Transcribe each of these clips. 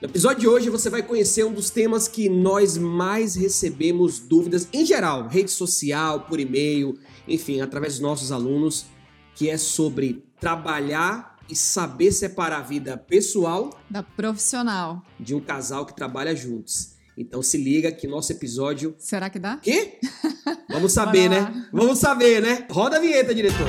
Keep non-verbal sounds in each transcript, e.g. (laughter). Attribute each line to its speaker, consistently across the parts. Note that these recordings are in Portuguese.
Speaker 1: No episódio de hoje você vai conhecer um dos temas que nós mais recebemos dúvidas em geral, rede social, por e-mail, enfim, através dos nossos alunos, que é sobre trabalhar e saber separar a vida pessoal
Speaker 2: da profissional
Speaker 1: de um casal que trabalha juntos. Então se liga que nosso episódio.
Speaker 2: Será que dá?
Speaker 1: Quê? (laughs) Vamos saber, né? Vamos saber, né? Roda a vinheta, diretor.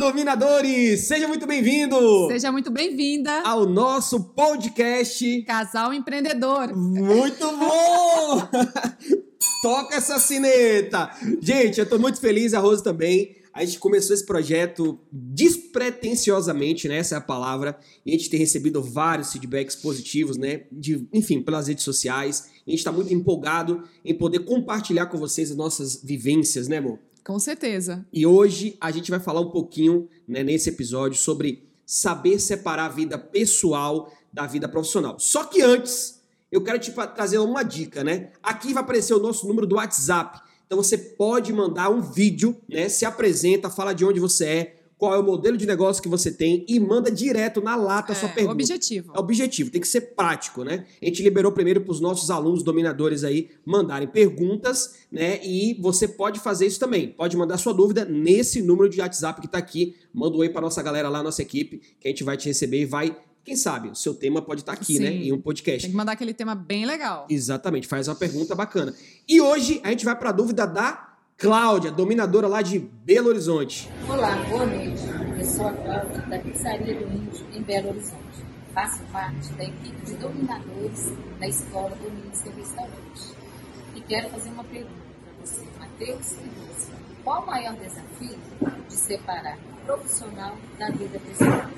Speaker 1: Dominadores! Seja muito bem-vindo!
Speaker 2: Seja muito bem-vinda
Speaker 1: ao nosso podcast
Speaker 2: Casal Empreendedor.
Speaker 1: Muito bom! (laughs) Toca essa sineta! Gente, eu tô muito feliz, a Rose também. A gente começou esse projeto despretensiosamente, né? Essa é a palavra. E a gente tem recebido vários feedbacks positivos, né? De, enfim, pelas redes sociais. A gente está muito empolgado em poder compartilhar com vocês as nossas vivências, né, amor?
Speaker 2: Com certeza.
Speaker 1: E hoje a gente vai falar um pouquinho, né, nesse episódio, sobre saber separar a vida pessoal da vida profissional. Só que antes, eu quero te trazer uma dica, né? Aqui vai aparecer o nosso número do WhatsApp. Então você pode mandar um vídeo, né? Se apresenta, fala de onde você é, qual é o modelo de negócio que você tem e manda direto na lata
Speaker 2: é,
Speaker 1: a sua pergunta.
Speaker 2: Objetivo.
Speaker 1: É objetivo, tem que ser prático, né? A gente liberou primeiro para os nossos alunos dominadores aí mandarem perguntas, né? E você pode fazer isso também. Pode mandar sua dúvida nesse número de WhatsApp que está aqui. Manda um oi para nossa galera lá, nossa equipe, que a gente vai te receber e vai quem sabe o seu tema pode estar aqui, né, Sim. né? Em um podcast.
Speaker 2: Tem que mandar aquele tema bem legal.
Speaker 1: Exatamente, faz uma pergunta bacana. E hoje a gente vai para a dúvida da Cláudia, dominadora lá de Belo Horizonte.
Speaker 3: Olá, boa noite. Eu sou a Cláudia da Pizzaria do Índio, em Belo Horizonte. Faço parte da equipe de dominadores da Escola do Ministro Restaurante. E quero fazer uma pergunta para você, Matheus e Lúcia. Qual o maior desafio de separar o profissional da vida pessoal?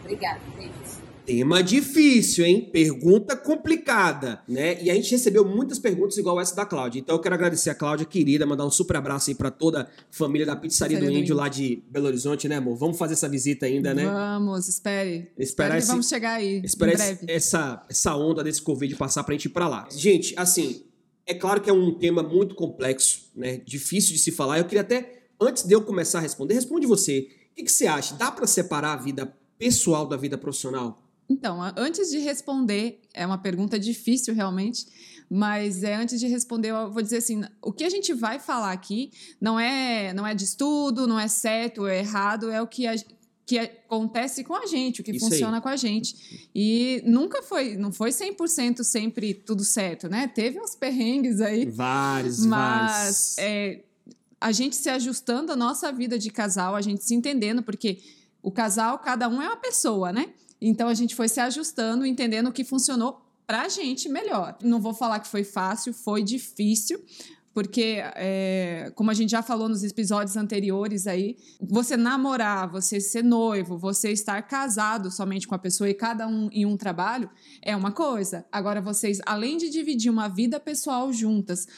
Speaker 3: Obrigada, beijos.
Speaker 1: Tema difícil, hein? Pergunta complicada, né? E a gente recebeu muitas perguntas igual essa da Cláudia. Então eu quero agradecer a Cláudia, querida, mandar um super abraço aí para toda a família da Pizzaria do Índio lá de Belo Horizonte, né, amor? Vamos fazer essa visita ainda, né?
Speaker 2: Vamos, espere. Esperar esse, vamos chegar aí.
Speaker 1: Esperar essa, essa onda desse Covid passar pra gente ir pra lá. Gente, assim, é claro que é um tema muito complexo, né? Difícil de se falar. Eu queria até, antes de eu começar a responder, responde você. O que, que você acha? Dá para separar a vida pessoal da vida profissional?
Speaker 2: Então, antes de responder, é uma pergunta difícil realmente, mas é, antes de responder, eu vou dizer assim: o que a gente vai falar aqui não é, não é de estudo, não é certo ou é errado, é o que, a, que acontece com a gente, o que Isso funciona aí. com a gente. E nunca foi, não foi 100% sempre tudo certo, né? Teve uns perrengues aí.
Speaker 1: Vários,
Speaker 2: mas,
Speaker 1: vários.
Speaker 2: É, a gente se ajustando a nossa vida de casal, a gente se entendendo, porque o casal, cada um é uma pessoa, né? Então a gente foi se ajustando, entendendo o que funcionou pra gente melhor. Não vou falar que foi fácil, foi difícil, porque, é, como a gente já falou nos episódios anteriores aí, você namorar, você ser noivo, você estar casado somente com a pessoa e cada um em um trabalho é uma coisa. Agora, vocês, além de dividir uma vida pessoal juntas,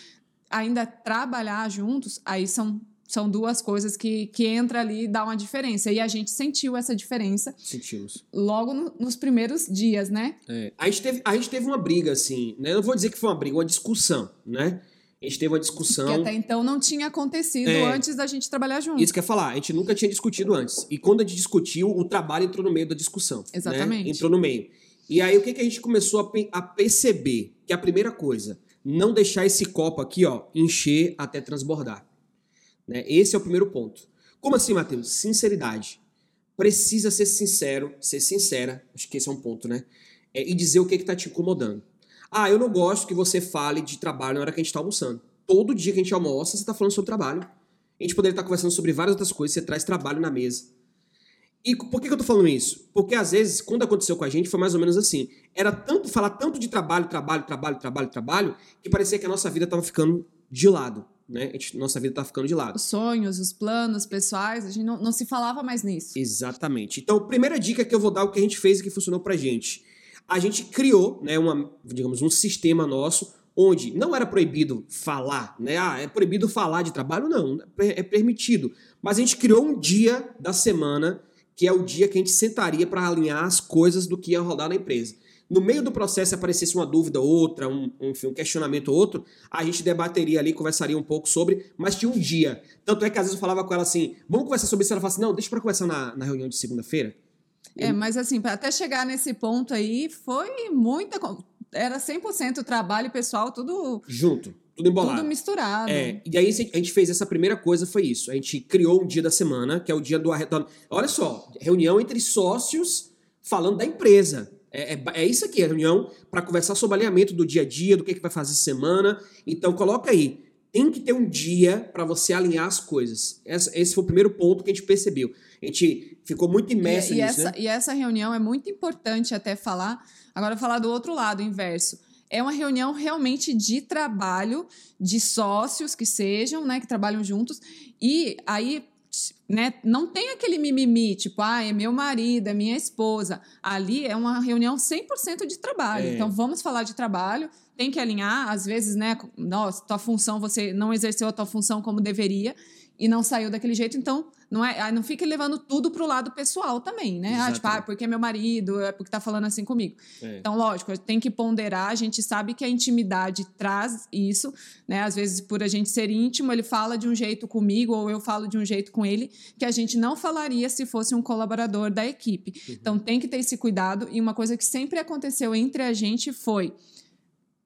Speaker 2: ainda trabalhar juntos, aí são são duas coisas que, que entra ali e dá uma diferença. E a gente sentiu essa diferença.
Speaker 1: Sentimos.
Speaker 2: Logo no, nos primeiros dias, né?
Speaker 1: É. A, gente teve, a gente teve uma briga, assim, né? Não vou dizer que foi uma briga, uma discussão, né? A gente teve uma discussão.
Speaker 2: Que até então não tinha acontecido é, antes da gente trabalhar junto.
Speaker 1: Isso quer falar, a gente nunca tinha discutido antes. E quando a gente discutiu, o trabalho entrou no meio da discussão. Né?
Speaker 2: Exatamente.
Speaker 1: Né? Entrou no meio. E aí o que, que a gente começou a, a perceber? Que a primeira coisa, não deixar esse copo aqui, ó, encher até transbordar. Né? Esse é o primeiro ponto. Como assim, Matheus? Sinceridade. Precisa ser sincero, ser sincera, acho que esse é um ponto, né? É, e dizer o que está te incomodando. Ah, eu não gosto que você fale de trabalho na hora que a gente está almoçando. Todo dia que a gente almoça, você está falando sobre trabalho. A gente poderia estar tá conversando sobre várias outras coisas, você traz trabalho na mesa. E por que, que eu tô falando isso? Porque às vezes, quando aconteceu com a gente, foi mais ou menos assim. Era tanto falar tanto de trabalho, trabalho, trabalho, trabalho, trabalho, que parecia que a nossa vida estava ficando de lado né? Gente, nossa vida tá ficando de lado.
Speaker 2: Os sonhos, os planos pessoais, a gente não, não se falava mais nisso.
Speaker 1: Exatamente. Então, primeira dica que eu vou dar o que a gente fez e que funcionou pra gente. A gente criou, né, uma, digamos, um sistema nosso onde não era proibido falar, né? Ah, é proibido falar de trabalho? Não, é permitido. Mas a gente criou um dia da semana que é o dia que a gente sentaria para alinhar as coisas do que ia rodar na empresa. No meio do processo aparecesse uma dúvida ou outra, um, um, enfim, um questionamento ou outro, a gente debateria ali, conversaria um pouco sobre, mas tinha um dia. Tanto é que às vezes eu falava com ela assim, vamos conversar sobre isso, ela falava assim, não, deixa pra conversar na, na reunião de segunda-feira.
Speaker 2: É, mas assim, para até chegar nesse ponto aí, foi muita. Era 100% trabalho pessoal, tudo.
Speaker 1: Junto, tudo embolado.
Speaker 2: Tudo misturado.
Speaker 1: É, e aí a gente fez essa primeira coisa, foi isso. A gente criou um dia da semana, que é o dia do arredondamento. Olha só, reunião entre sócios falando da empresa. É, é, é isso aqui, a reunião para conversar sobre alinhamento do dia a dia, do que, que vai fazer semana. Então, coloca aí. Tem que ter um dia para você alinhar as coisas. Esse foi o primeiro ponto que a gente percebeu. A gente ficou muito imerso
Speaker 2: e,
Speaker 1: e
Speaker 2: nisso,
Speaker 1: essa,
Speaker 2: né? E essa reunião é muito importante até falar. Agora, falar do outro lado, inverso. É uma reunião realmente de trabalho, de sócios que sejam, né, que trabalham juntos. E aí, né, não tem aquele mimimi, tipo, ah, é meu marido, é minha esposa. Ali é uma reunião 100% de trabalho.
Speaker 1: É.
Speaker 2: Então, vamos falar de trabalho, tem que alinhar. Às vezes, né, nossa, tua função, você não exerceu a tua função como deveria e não saiu daquele jeito, então não é, não fique levando tudo pro lado pessoal também, né? Ah, tipo, ah, porque é meu marido, é porque tá falando assim comigo.
Speaker 1: É.
Speaker 2: Então, lógico, tem que ponderar, a gente sabe que a intimidade traz isso, né? Às vezes, por a gente ser íntimo, ele fala de um jeito comigo ou eu falo de um jeito com ele que a gente não falaria se fosse um colaborador da equipe.
Speaker 1: Uhum.
Speaker 2: Então, tem que ter esse cuidado e uma coisa que sempre aconteceu entre a gente foi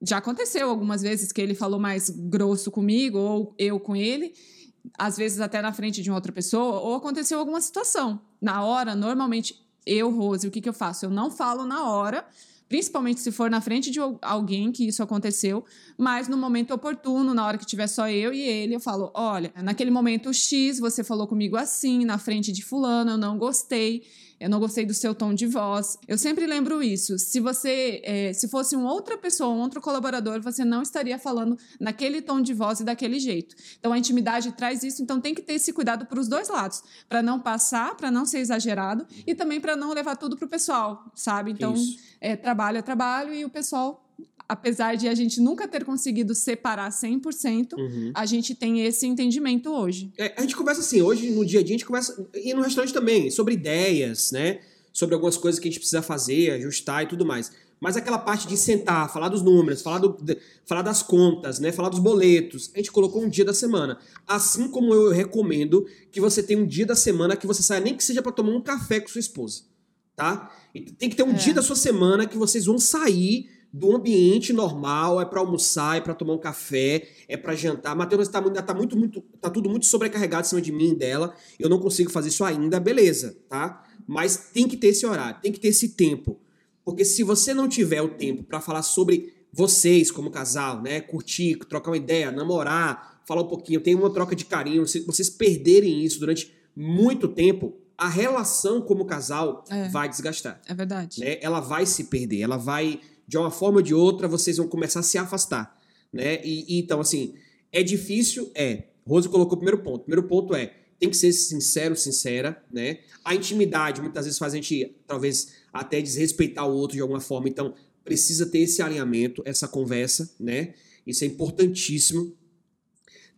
Speaker 2: já aconteceu algumas vezes que ele falou mais grosso comigo ou eu com ele, às vezes até na frente de uma outra pessoa, ou aconteceu alguma situação. Na hora, normalmente, eu, Rose, o que, que eu faço? Eu não falo na hora, principalmente se for na frente de alguém que isso aconteceu, mas no momento oportuno, na hora que tiver só eu e ele, eu falo: olha, naquele momento X, você falou comigo assim, na frente de Fulano, eu não gostei eu não gostei do seu tom de voz. Eu sempre lembro isso. Se você, é, se fosse uma outra pessoa, um outro colaborador, você não estaria falando naquele tom de voz e daquele jeito. Então a intimidade traz isso, então tem que ter esse cuidado para os dois lados, para não passar, para não ser exagerado e também para não levar tudo para o pessoal, sabe? Então, é, trabalho é trabalho e o pessoal apesar de a gente nunca ter conseguido separar 100%,
Speaker 1: Uhum.
Speaker 2: a gente tem esse entendimento hoje.
Speaker 1: É, a gente conversa assim, hoje no dia a dia a gente conversa, e no restaurante também, sobre ideias, né? Sobre algumas coisas que a gente precisa fazer, ajustar e tudo mais. Mas aquela parte de sentar, falar dos números, falar, do, falar das contas, né? Falar dos boletos, a gente colocou um dia da semana. Assim como eu recomendo que você tenha um dia da semana que você saia, nem que seja para tomar um café com sua esposa, tá? E tem que ter um
Speaker 2: É.
Speaker 1: dia da sua semana que vocês vão sair do ambiente normal, é para almoçar, é para tomar um café, é para jantar. Matheus tá, muito- tá muito, muito, tá tudo muito sobrecarregado em cima de mim e dela. Eu não consigo fazer isso ainda, beleza, tá? Mas tem que ter esse horário, tem que ter esse tempo. Porque se você não tiver o tempo para falar sobre vocês como casal, né? Curtir, trocar uma ideia, namorar, falar um pouquinho, ter uma troca de carinho, se vocês perderem isso durante muito tempo, a relação como casal
Speaker 2: É.
Speaker 1: vai desgastar
Speaker 2: É verdade.
Speaker 1: né, ela vai se perder, ela vai, de uma forma ou de outra, vocês vão começar a se afastar, né? E, e então, assim, é difícil? É. Rose colocou o primeiro ponto. O primeiro ponto é, tem que ser sincero, sincera, né? A intimidade muitas vezes faz a gente, talvez, até desrespeitar o outro de alguma forma, então precisa ter esse alinhamento, essa conversa, né? Isso é importantíssimo.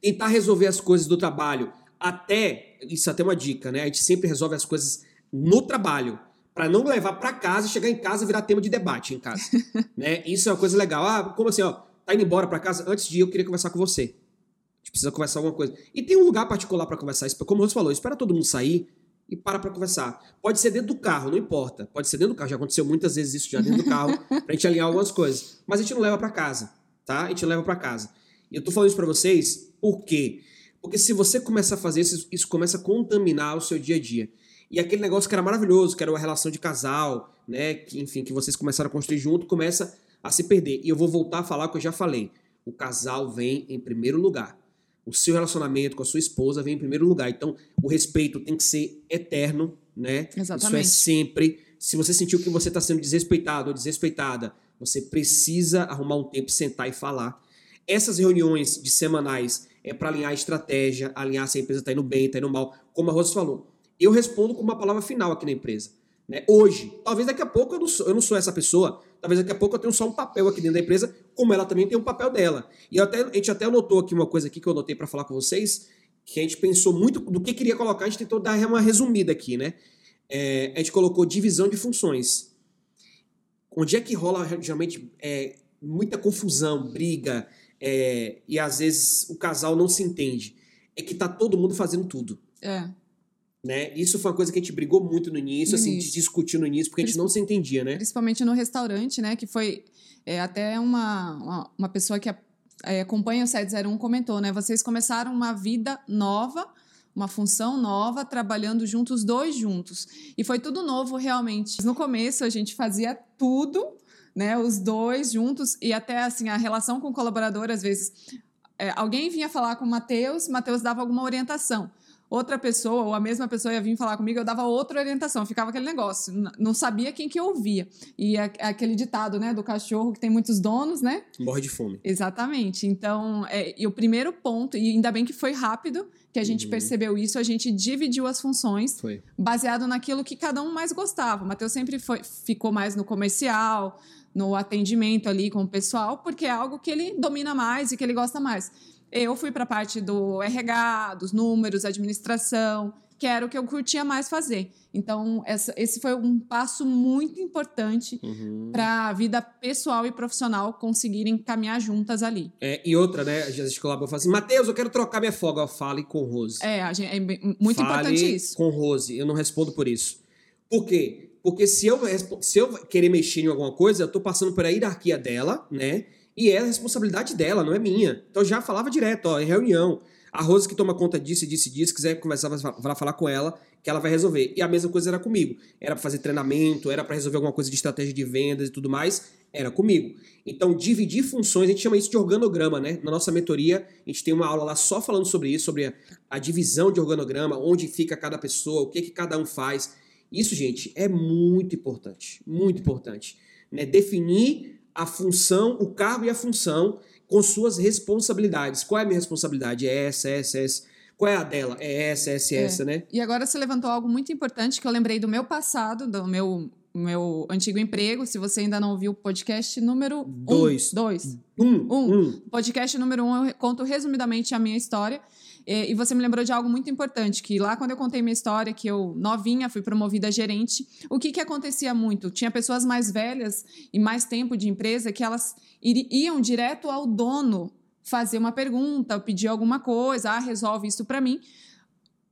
Speaker 1: Tentar resolver as coisas do trabalho, até, isso é até uma dica, né? A gente sempre resolve as coisas no trabalho, para não levar para casa e chegar em casa e virar tema de debate em casa, (laughs) né? Isso é uma coisa legal. Ah, como assim, ó, tá indo embora para casa? Antes de ir, eu queria conversar com você. A gente precisa conversar alguma coisa. E tem um lugar particular para conversar. Como o falou, espera todo mundo sair e para para conversar. Pode ser dentro do carro, não importa. Pode ser dentro do carro. Já aconteceu muitas vezes isso já dentro do carro, (laughs) pra gente alinhar algumas coisas. Mas a gente não leva para casa, tá? A gente leva para casa. E eu tô falando isso para vocês por quê? Porque se você começar a fazer isso, isso começa a contaminar o seu dia a dia. E aquele negócio que era maravilhoso, que era uma relação de casal, né? Que, enfim, que vocês começaram a construir junto, começa a se perder. E eu vou voltar a falar o que eu já falei. O casal vem em primeiro lugar. O seu relacionamento com a sua esposa vem em primeiro lugar. Então, o respeito tem que ser eterno, né? Isso é
Speaker 2: Exatamente.
Speaker 1: sempre. Se você sentiu que você está sendo desrespeitado ou desrespeitada, você precisa arrumar um tempo, sentar e falar. Essas reuniões de semanais é para alinhar a estratégia, alinhar se a empresa está indo bem, está indo mal. Como a Rosa falou, eu respondo com uma palavra final aqui na empresa. Né? Hoje, talvez daqui a pouco eu não, sou, eu não sou essa pessoa, talvez daqui a pouco eu tenho só um papel aqui dentro da empresa, como ela também tem um papel dela. E até, a gente até anotou aqui uma coisa aqui que eu anotei para falar com vocês, que a gente pensou muito do que queria colocar, a gente tentou dar uma resumida aqui, né? É, a gente colocou divisão de funções. onde é que rola geralmente é, muita confusão, briga, é, e às vezes o casal não se entende? É que tá todo mundo fazendo tudo.
Speaker 2: É.
Speaker 1: Né? Isso foi uma coisa que a gente brigou muito no início,
Speaker 2: No
Speaker 1: assim,
Speaker 2: início.
Speaker 1: de discutir no início, porque a gente não se entendia, né?
Speaker 2: Principalmente no restaurante, né? Que foi é, até uma, uma, uma pessoa que é, acompanha o 701 comentou, né? Vocês começaram uma vida nova, uma função nova, trabalhando juntos, os dois juntos. E foi tudo novo, realmente. No começo, a gente fazia tudo, né? Os dois juntos, e até assim, a relação com o colaborador, às vezes. é, alguém vinha falar com o Matheus, Matheus dava alguma orientação. Outra pessoa, ou a mesma pessoa ia vir falar comigo, eu dava outra orientação, ficava aquele negócio, não sabia quem que ouvia. E aquele ditado, né, do cachorro que tem muitos donos, né?
Speaker 1: Morre de fome.
Speaker 2: Exatamente. Então, é, e o primeiro ponto, e ainda bem que foi rápido, que a gente
Speaker 1: Uhum.
Speaker 2: percebeu isso, a gente dividiu as funções
Speaker 1: Foi.
Speaker 2: baseado naquilo que cada um mais gostava. O Matheus sempre foi, ficou mais no comercial, no atendimento ali com o pessoal, porque é algo que ele domina mais e que ele gosta mais. Eu fui para a parte do RH, dos números, administração, que era o que eu curtia mais fazer. Então, essa- esse foi um passo muito importante
Speaker 1: Uhum.
Speaker 2: para a vida pessoal e profissional conseguirem caminhar juntas ali.
Speaker 1: É, e outra, né? Às vezes colabora e fala assim: Matheus, eu quero trocar minha folga. Fale com Rose.
Speaker 2: É, a gente- é muito
Speaker 1: Fale
Speaker 2: importante isso.
Speaker 1: com Rose. Eu não respondo por isso. Por quê? Porque se eu, se eu querer mexer em alguma coisa, eu tô passando por a hierarquia dela, né? E é a responsabilidade dela, não é minha. Então eu já falava direto, ó, em reunião. A Rose que toma conta disso, disso disso, se quiser conversar, vai falar com ela, que ela vai resolver. E a mesma coisa era comigo. Era pra fazer treinamento, era pra resolver alguma coisa de estratégia de vendas e tudo mais, era comigo. Então, dividir funções, a gente chama isso de organograma, né? Na nossa mentoria, a gente tem uma aula lá só falando sobre isso, sobre a, a divisão de organograma, onde fica cada pessoa, o que, que cada um faz. Isso, gente, é muito importante. Muito importante. Né? Definir a função, o cargo e a função com suas responsabilidades. Qual é a minha responsabilidade? É essa, essa, essa. Qual é a dela? É essa, essa,
Speaker 2: É.
Speaker 1: essa, né?
Speaker 2: E agora você levantou algo muito importante que eu lembrei do meu passado, do meu, meu antigo emprego. Se você ainda não ouviu o podcast número
Speaker 1: Dois.
Speaker 2: Um, dois.
Speaker 1: Um,
Speaker 2: Um.
Speaker 1: um.
Speaker 2: Podcast número um, eu conto resumidamente a minha história. E, e você me lembrou de algo muito importante, que lá quando eu contei minha história, que eu, novinha, fui promovida a gerente, o que que acontecia muito? Tinha pessoas mais velhas e mais tempo de empresa que elas iam direto ao dono fazer uma pergunta, pedir alguma coisa, ah, resolve isso para mim.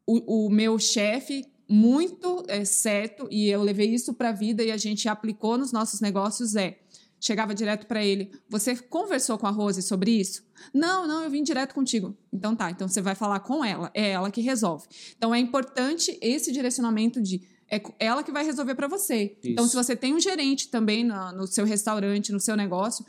Speaker 2: O, o meu chefe, muito é, certo, e eu levei isso para a vida e a gente aplicou nos nossos negócios, é chegava direto para ele. Você conversou com a Rose sobre isso? Não, não, eu vim direto contigo. Então tá, então você vai falar com ela, é ela que resolve. Então é importante esse direcionamento de é co- ela que vai resolver para você. Então
Speaker 1: Isso.
Speaker 2: se você tem um gerente também na- no seu restaurante, no seu negócio,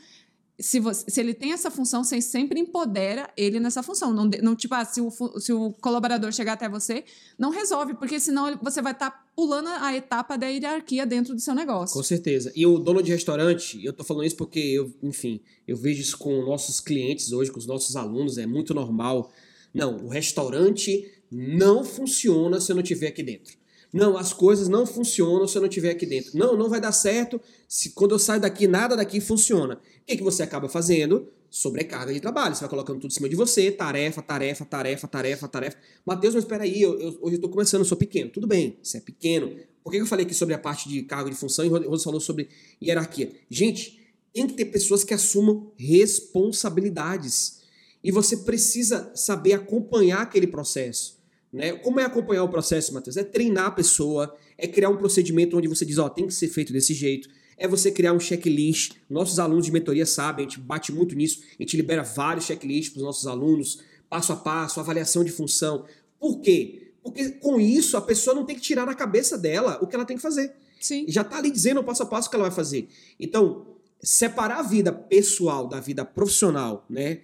Speaker 2: se, você- se ele tem essa função, você sempre empodera ele nessa função. Não, não tipo, ah, se, o, se o colaborador chegar até você, não resolve, porque senão você vai estar pulando a etapa da hierarquia dentro do seu negócio.
Speaker 1: Com certeza. E o dono de restaurante, eu tô falando isso porque eu, enfim, eu vejo isso com nossos clientes hoje, com os nossos alunos, é muito normal. Não, o restaurante não funciona se eu não estiver aqui dentro. Não, as coisas não funcionam se eu não estiver aqui dentro. Não, não vai dar certo se quando eu saio daqui, nada daqui funciona. O que, que você acaba fazendo? Sobrecarga de trabalho. Você vai colocando tudo em cima de você, tarefa, tarefa, tarefa, tarefa, tarefa. Matheus, mas espera aí, eu, eu- hoje eu tô começando, eu sou pequeno. Tudo bem, você é pequeno. Por que eu falei aqui sobre a parte de cargo de função e o falou sobre hierarquia? Gente, tem que ter pessoas que assumam responsabilidades. E você precisa saber acompanhar aquele processo. Né? Como é acompanhar o processo, Matheus? É treinar a pessoa, é criar um procedimento onde você diz, ó, tem que ser feito desse jeito. É você criar um checklist. Nossos alunos de mentoria sabem, a gente bate muito nisso. A gente libera vários checklists para os nossos alunos, passo a passo, avaliação de função. Por quê? Porque com isso a pessoa não tem que tirar da cabeça dela o que ela tem que fazer
Speaker 2: Sim.
Speaker 1: já tá ali dizendo o passo a passo que ela vai fazer. Então, separar a vida pessoal da vida profissional, né?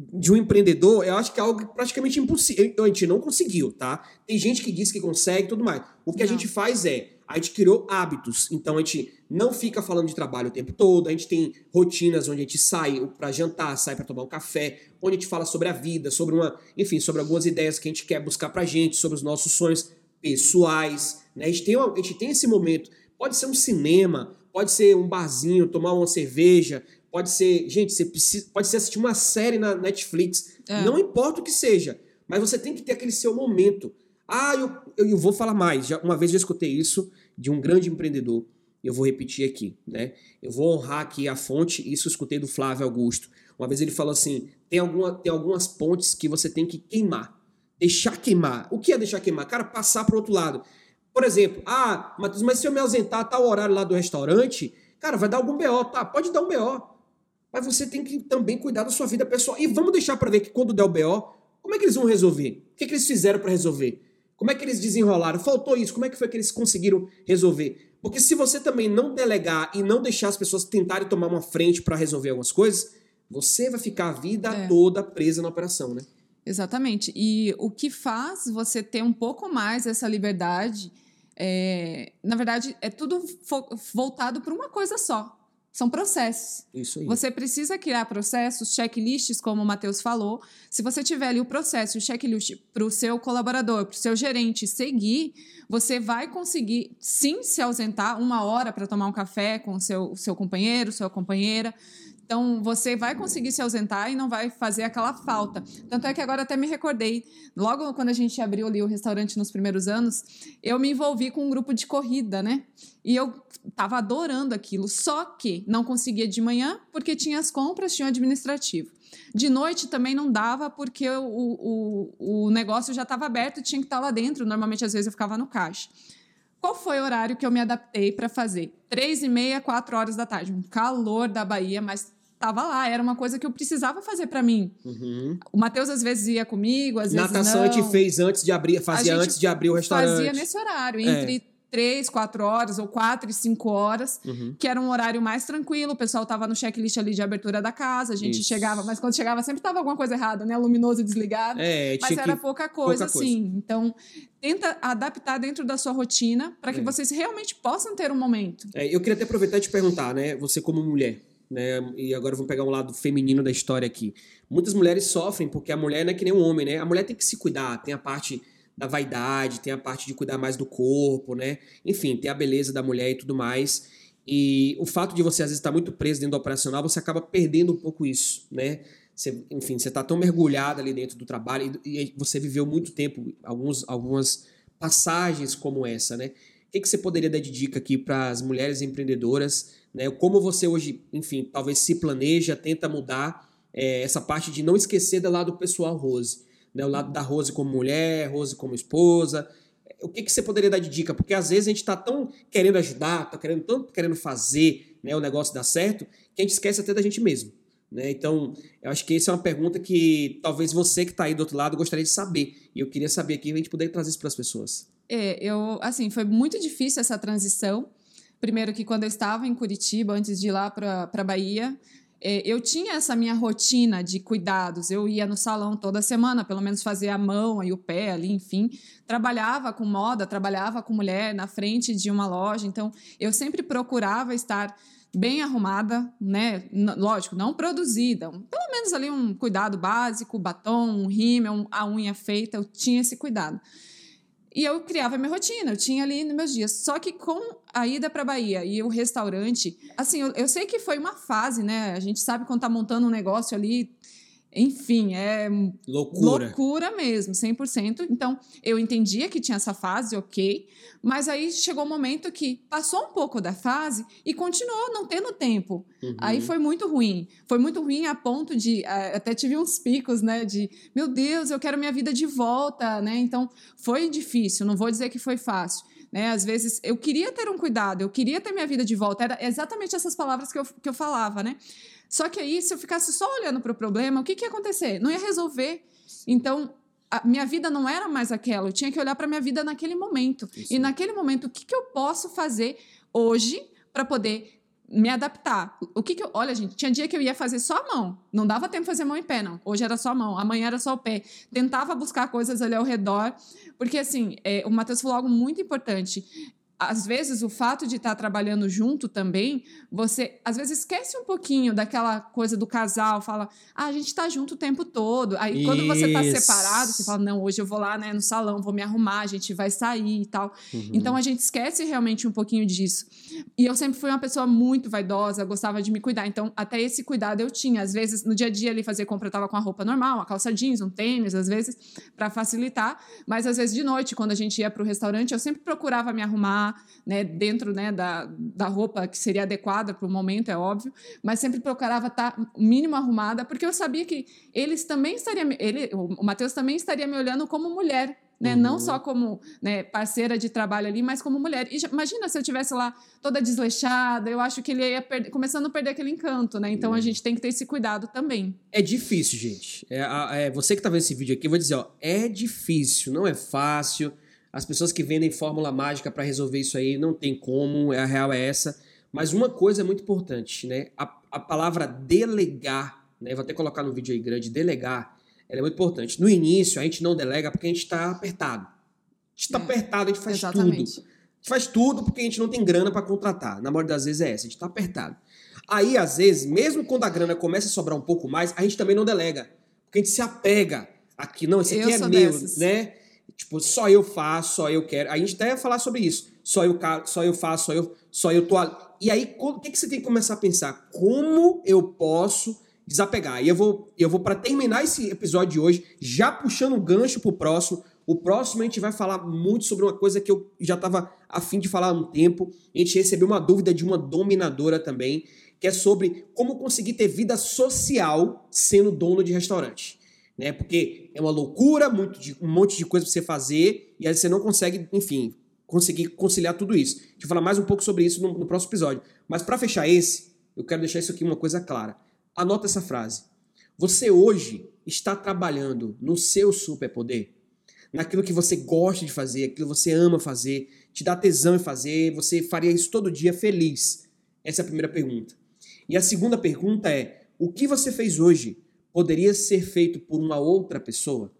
Speaker 1: De um empreendedor, eu acho que é algo praticamente impossível. A gente não conseguiu, tá? Tem gente que diz que consegue e tudo mais. O que a
Speaker 2: Não.
Speaker 1: gente faz é, a gente criou hábitos. Então a gente não fica falando de trabalho o tempo todo, a gente tem rotinas onde a gente sai para jantar, sai para tomar um café, onde a gente fala sobre a vida, sobre uma, enfim, sobre algumas ideias que a gente quer buscar pra gente, sobre os nossos sonhos pessoais, né? A gente tem, uma- a gente tem esse momento. Pode ser um cinema, pode ser um barzinho, tomar uma cerveja, pode ser, gente, você precisa, pode ser assistir uma série na Netflix,
Speaker 2: É.
Speaker 1: não importa o que seja, mas você tem que ter aquele seu momento. Ah, eu, eu, eu vou falar mais. Já, uma vez eu escutei isso de um grande empreendedor eu vou repetir aqui, né? Eu vou honrar aqui a fonte, isso eu escutei do Flávio Augusto. Uma vez ele falou assim: tem, alguma, tem algumas pontes que você tem que queimar. Deixar queimar. O que é deixar queimar? Cara, passar para o outro lado. Por exemplo, ah, Matheus, mas se eu me ausentar a tal horário lá do restaurante, cara, vai dar algum BO, tá? Pode dar um BO. Mas você tem que também cuidar da sua vida pessoal. E vamos deixar para ver que quando der o BO, como é que eles vão resolver? O que, é que eles fizeram para resolver? Como é que eles desenrolaram? Faltou isso? Como é que foi que eles conseguiram resolver? Porque se você também não delegar e não deixar as pessoas tentarem tomar uma frente para resolver algumas coisas, você vai ficar a vida é. toda presa na operação, né?
Speaker 2: Exatamente. E o que faz você ter um pouco mais essa liberdade, é, na verdade, é tudo voltado para uma coisa só. São processos.
Speaker 1: Isso aí.
Speaker 2: Você precisa criar processos, checklists, como o Matheus falou. Se você tiver ali o processo, o checklist para o seu colaborador, para o seu gerente seguir, você vai conseguir sim se ausentar uma hora para tomar um café com o seu, seu companheiro, sua companheira. Então, você vai conseguir se ausentar e não vai fazer aquela falta. Tanto é que agora até me recordei, logo quando a gente abriu ali o restaurante nos primeiros anos, eu me envolvi com um grupo de corrida, né? E eu tava adorando aquilo, só que não conseguia de manhã porque tinha as compras, tinha o administrativo. De noite também não dava porque o, o, o negócio já estava aberto tinha que estar tá lá dentro. Normalmente, às vezes, eu ficava no caixa. Qual foi o horário que eu me adaptei para fazer? Três e meia, quatro horas da tarde. Um calor da Bahia, mas tava lá, era uma coisa que eu precisava fazer para mim.
Speaker 1: Uhum.
Speaker 2: O Matheus às vezes ia comigo, às vezes
Speaker 1: Natação
Speaker 2: não.
Speaker 1: a gente fez antes de abrir, fazia antes de abrir o restaurante.
Speaker 2: Fazia nesse horário, entre é. três, quatro horas ou quatro e cinco horas,
Speaker 1: uhum.
Speaker 2: que era um horário mais tranquilo, o pessoal tava no checklist ali de abertura da casa, a gente Isso. chegava, mas quando chegava sempre tava alguma coisa errada, né? Luminoso desligado.
Speaker 1: É,
Speaker 2: mas era pouca coisa, pouca assim. Coisa. Então, tenta adaptar dentro da sua rotina para que é. vocês realmente possam ter um momento.
Speaker 1: É, eu queria até aproveitar e te perguntar, né? Você como mulher, né? E agora vamos pegar um lado feminino da história aqui. Muitas mulheres sofrem porque a mulher não é que nem um homem, né? A mulher tem que se cuidar, tem a parte da vaidade, tem a parte de cuidar mais do corpo, né? Enfim, tem a beleza da mulher e tudo mais. E o fato de você às vezes estar muito preso dentro do operacional, você acaba perdendo um pouco isso, né? Você, enfim, você está tão mergulhado ali dentro do trabalho e, e, você viveu muito tempo, alguns, algumas passagens como essa, né? O que, que você poderia dar de dica aqui para as mulheres empreendedoras né? Como você hoje, enfim, talvez se planeja, tenta mudar é, essa parte de não esquecer do lado pessoal Rose. Né? O lado da Rose como mulher, Rose como esposa. O que, que você poderia dar de dica? Porque às vezes a gente está tão querendo ajudar, está querendo, tanto querendo fazer né, o negócio dar certo, que a gente esquece até da gente mesmo. Né? Então, eu acho que essa é uma pergunta que talvez você que está aí do outro lado gostaria de saber. E eu queria saber aqui, a gente poder trazer isso para as pessoas.
Speaker 2: É, eu, assim, foi muito difícil essa transição, Primeiro que quando eu estava em Curitiba, antes de ir lá para a Bahia, é, eu tinha essa minha rotina de cuidados. Eu ia no salão toda semana, pelo menos fazer a mão e o pé ali, enfim. Trabalhava com moda, trabalhava com mulher na frente de uma loja. Então, eu sempre procurava estar bem arrumada, né? Lógico, não produzida. Pelo menos ali um cuidado básico, batom, um rímel, a unha feita. Eu tinha esse cuidado. E eu criava minha rotina, eu tinha ali nos meus dias. Só que com a ida para Bahia e o restaurante, assim, eu, eu, sei que foi uma fase, né? A gente sabe quando tá montando um negócio ali, enfim, é
Speaker 1: loucura.
Speaker 2: Loucura mesmo, 100%. Então, eu entendia que tinha essa fase, ok. Mas aí chegou um momento que passou um pouco da fase e continuou não tendo tempo. Uhum. Aí foi muito ruim. Foi muito ruim a ponto de. Uh, até tive uns picos, né? De, meu Deus, eu quero minha vida de volta, né? Então, foi difícil. Não vou dizer que foi fácil. Né? Às vezes eu queria ter um cuidado, eu queria ter minha vida de volta. Era exatamente essas palavras que eu, que eu falava, né? Só que aí, se eu ficasse só olhando para o problema, o que, que ia acontecer? Não ia resolver. Então, a minha vida não era mais aquela. Eu tinha que olhar para minha vida naquele momento. Isso. E naquele momento, o que, que eu posso fazer hoje para poder me adaptar. O que, que eu. Olha, gente, tinha dia que eu ia fazer só a mão. Não dava tempo de fazer mão e pé, não. Hoje era só a mão, amanhã era só o pé. Tentava buscar coisas ali ao redor. Porque, assim, é, o Matheus falou algo muito importante às vezes o fato de estar trabalhando junto também, você às vezes esquece um pouquinho daquela coisa do casal, fala, ah, a gente está junto o tempo todo. Aí Isso. quando você está separado, você fala, não, hoje eu vou lá né, no salão, vou me arrumar, a gente vai sair e tal. Uhum. Então a gente esquece realmente um pouquinho disso. E eu sempre fui uma pessoa muito vaidosa, gostava de me cuidar. Então até esse cuidado eu tinha. Às vezes no dia a dia ali fazer compra eu tava com a roupa normal, uma calça jeans, um tênis, às vezes para facilitar. Mas às vezes de noite, quando a gente ia para o restaurante, eu sempre procurava me arrumar arrumar, né, dentro, né, da, da roupa que seria adequada para o momento, é óbvio, mas sempre procurava estar tá mínimo arrumada, porque eu sabia que eles também estariam, ele, o Matheus também estaria me olhando como mulher, né? Uhum. Não só como né, parceira de trabalho ali, mas como mulher. E imagina se eu tivesse lá toda desleixada, eu acho que ele ia perder, começando a perder aquele encanto, né? Então uhum. a gente tem que ter esse cuidado também.
Speaker 1: É difícil, gente. É, é, você que tá vendo esse vídeo aqui, eu vou dizer, ó, é difícil, não é fácil. As pessoas que vendem fórmula mágica para resolver isso aí não tem como, a real é essa. Mas uma coisa é muito importante, né? A, a palavra delegar, né? Vou até colocar no vídeo aí grande, delegar ela é muito importante. No início, a gente não delega porque a gente está apertado. A gente está é, apertado, a gente faz exatamente. tudo. A gente faz tudo porque a gente não tem grana para contratar. Na maioria das vezes é essa, a gente está apertado. Aí, às vezes, mesmo quando a grana começa a sobrar um pouco mais, a gente também não delega. Porque a gente se apega aqui. Não, esse aqui eu é meu, dessas. né? Tipo, só eu faço, só eu quero. A gente até ia falar sobre isso. Só eu, só eu faço, só eu, só eu tô. E aí, o que, que você tem que começar a pensar? Como eu posso desapegar. E eu vou, eu vou para terminar esse episódio de hoje, já puxando o gancho pro próximo. O próximo a gente vai falar muito sobre uma coisa que eu já estava afim de falar há um tempo. A gente recebeu uma dúvida de uma dominadora também, que é sobre como conseguir ter vida social sendo dono de restaurante. Né? Porque é uma loucura, muito de, um monte de coisa para você fazer, e aí você não consegue, enfim, conseguir conciliar tudo isso. A gente vai falar mais um pouco sobre isso no, no próximo episódio. Mas para fechar esse, eu quero deixar isso aqui uma coisa clara. Anota essa frase. Você hoje está trabalhando no seu superpoder? Naquilo que você gosta de fazer, aquilo que você ama fazer, te dá tesão em fazer, você faria isso todo dia feliz? Essa é a primeira pergunta. E a segunda pergunta é: o que você fez hoje poderia ser feito por uma outra pessoa?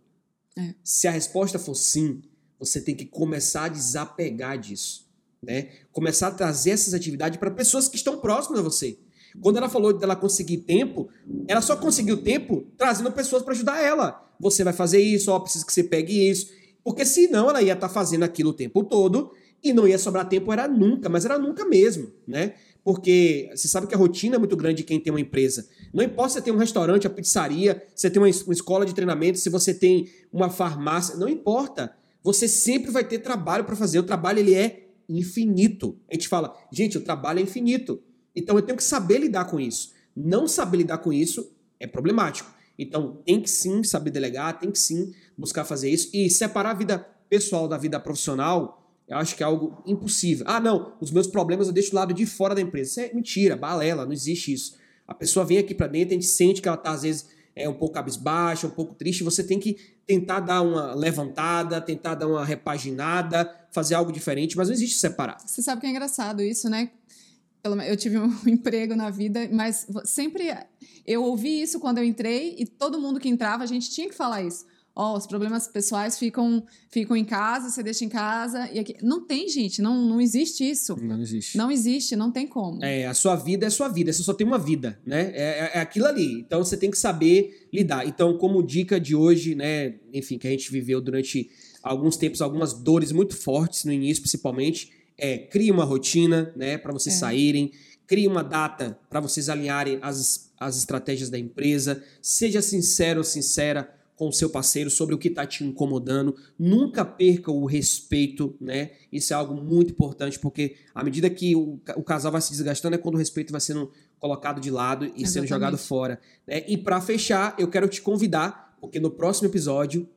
Speaker 1: É. Se a resposta for sim, você tem que começar a desapegar disso. Né? Começar a trazer essas atividades para pessoas que estão próximas a você. Quando ela falou dela conseguir tempo, ela só conseguiu tempo trazendo pessoas para ajudar ela. Você vai fazer isso, ó, precisa que você pegue isso. Porque senão ela ia estar tá fazendo aquilo o tempo todo e não ia sobrar tempo, era nunca, mas era nunca mesmo, né? Porque você sabe que a rotina é muito grande de quem tem uma empresa. Não importa se você tem um restaurante, uma pizzaria, se você tem uma escola de treinamento, se você tem uma farmácia, não importa. Você sempre vai ter trabalho para fazer. O trabalho ele é infinito. A gente fala, gente, o trabalho é infinito. Então eu tenho que saber lidar com isso. Não saber lidar com isso é problemático. Então tem que sim saber delegar, tem que sim buscar fazer isso e separar a vida pessoal da vida profissional. Eu acho que é algo impossível. Ah, não, os meus problemas eu deixo do lado de fora da empresa. Isso é mentira, balela, não existe isso. A pessoa vem aqui para dentro, a gente sente que ela tá às vezes é um pouco cabisbaixa, um pouco triste, você tem que tentar dar uma levantada, tentar dar uma repaginada, fazer algo diferente, mas não existe separar.
Speaker 2: Você sabe que é engraçado isso, né? eu tive (laughs) um emprego na vida, mas sempre eu ouvi isso quando eu entrei e todo mundo que entrava, a gente tinha que falar isso. Ó, oh, os problemas pessoais ficam, ficam em casa, você deixa em casa. E aqui. Não tem, gente, não, não existe isso.
Speaker 1: Não existe.
Speaker 2: Não existe, não tem como.
Speaker 1: É, a sua vida é sua vida, você só tem uma vida, né? É, é, é aquilo ali. Então você tem que saber lidar. Então, como dica de hoje, né? Enfim, que a gente viveu durante alguns tempos, algumas dores muito fortes no início, principalmente é crie uma rotina, né, para vocês é. saírem, crie uma data para vocês alinharem as, as estratégias da empresa, seja sincero ou sincera com o seu parceiro sobre o que está te incomodando, nunca perca o respeito, né? Isso é algo muito importante, porque à medida que o, o casal vai se desgastando é quando o respeito vai sendo colocado de lado e Exatamente. sendo jogado fora. Né? E para fechar, eu quero te convidar, porque no próximo episódio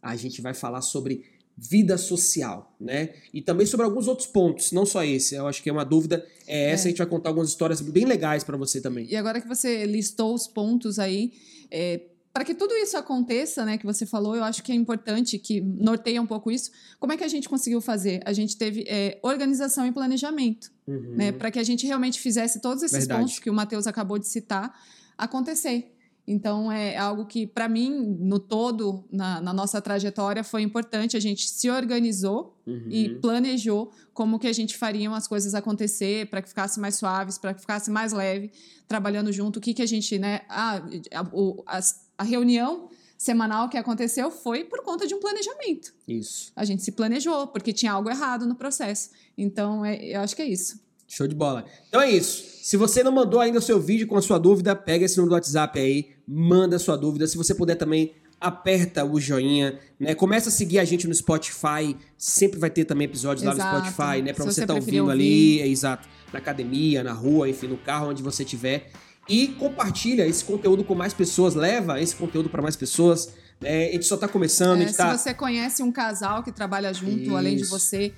Speaker 1: a gente vai falar sobre vida social, né? E também sobre alguns outros pontos, não só esse. Eu acho que é uma dúvida é essa. É. A gente vai contar algumas histórias bem legais para você também.
Speaker 2: E agora que você listou os pontos aí, é, para que tudo isso aconteça, né, que você falou, eu acho que é importante que norteia um pouco isso. Como é que a gente conseguiu fazer? A gente teve é, organização e planejamento, uhum. né, para que a gente realmente fizesse todos esses Verdade. pontos que o Matheus acabou de citar acontecer. Então, é algo que, para mim, no todo, na, na, nossa trajetória, foi importante. A gente se organizou uhum. e planejou como que a gente faria as coisas acontecer para que ficasse mais suaves, para que ficasse mais leve, trabalhando junto. O que, que a gente, né? Ah, a, a, a reunião semanal que aconteceu foi por conta de um planejamento.
Speaker 1: Isso.
Speaker 2: A gente se planejou, porque tinha algo errado no processo. Então, é, eu acho que é isso.
Speaker 1: Show de bola. Então é isso. Se você não mandou ainda o seu vídeo com a sua dúvida, pega esse número do WhatsApp aí, manda a sua dúvida. Se você puder também aperta o joinha, né? Começa a seguir a gente no Spotify, sempre vai ter também episódios lá
Speaker 2: Exato.
Speaker 1: no Spotify, né? Pra
Speaker 2: Se
Speaker 1: você estar tá ouvindo
Speaker 2: ouvir.
Speaker 1: ali, é exato, na academia, na rua, enfim, no carro, onde você estiver. E compartilha esse conteúdo com mais pessoas, leva esse conteúdo para mais pessoas. né? a gente só tá começando,
Speaker 2: É, se
Speaker 1: tá...
Speaker 2: você conhece um casal que trabalha junto, além de
Speaker 1: Isso.
Speaker 2: você,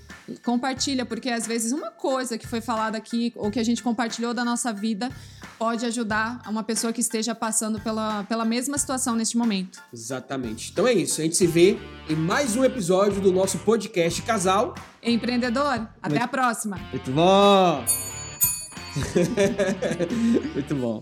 Speaker 2: compartilha, porque às vezes uma coisa que foi falada aqui ou que a gente compartilhou da nossa vida pode ajudar uma pessoa que esteja passando pela, pela mesma situação neste momento.
Speaker 1: Exatamente. Então é isso, a gente se vê em mais um episódio do nosso podcast Casal.
Speaker 2: Empreendedor, até
Speaker 1: Muito-
Speaker 2: a próxima!
Speaker 1: Muito bom! (laughs) Muito bom.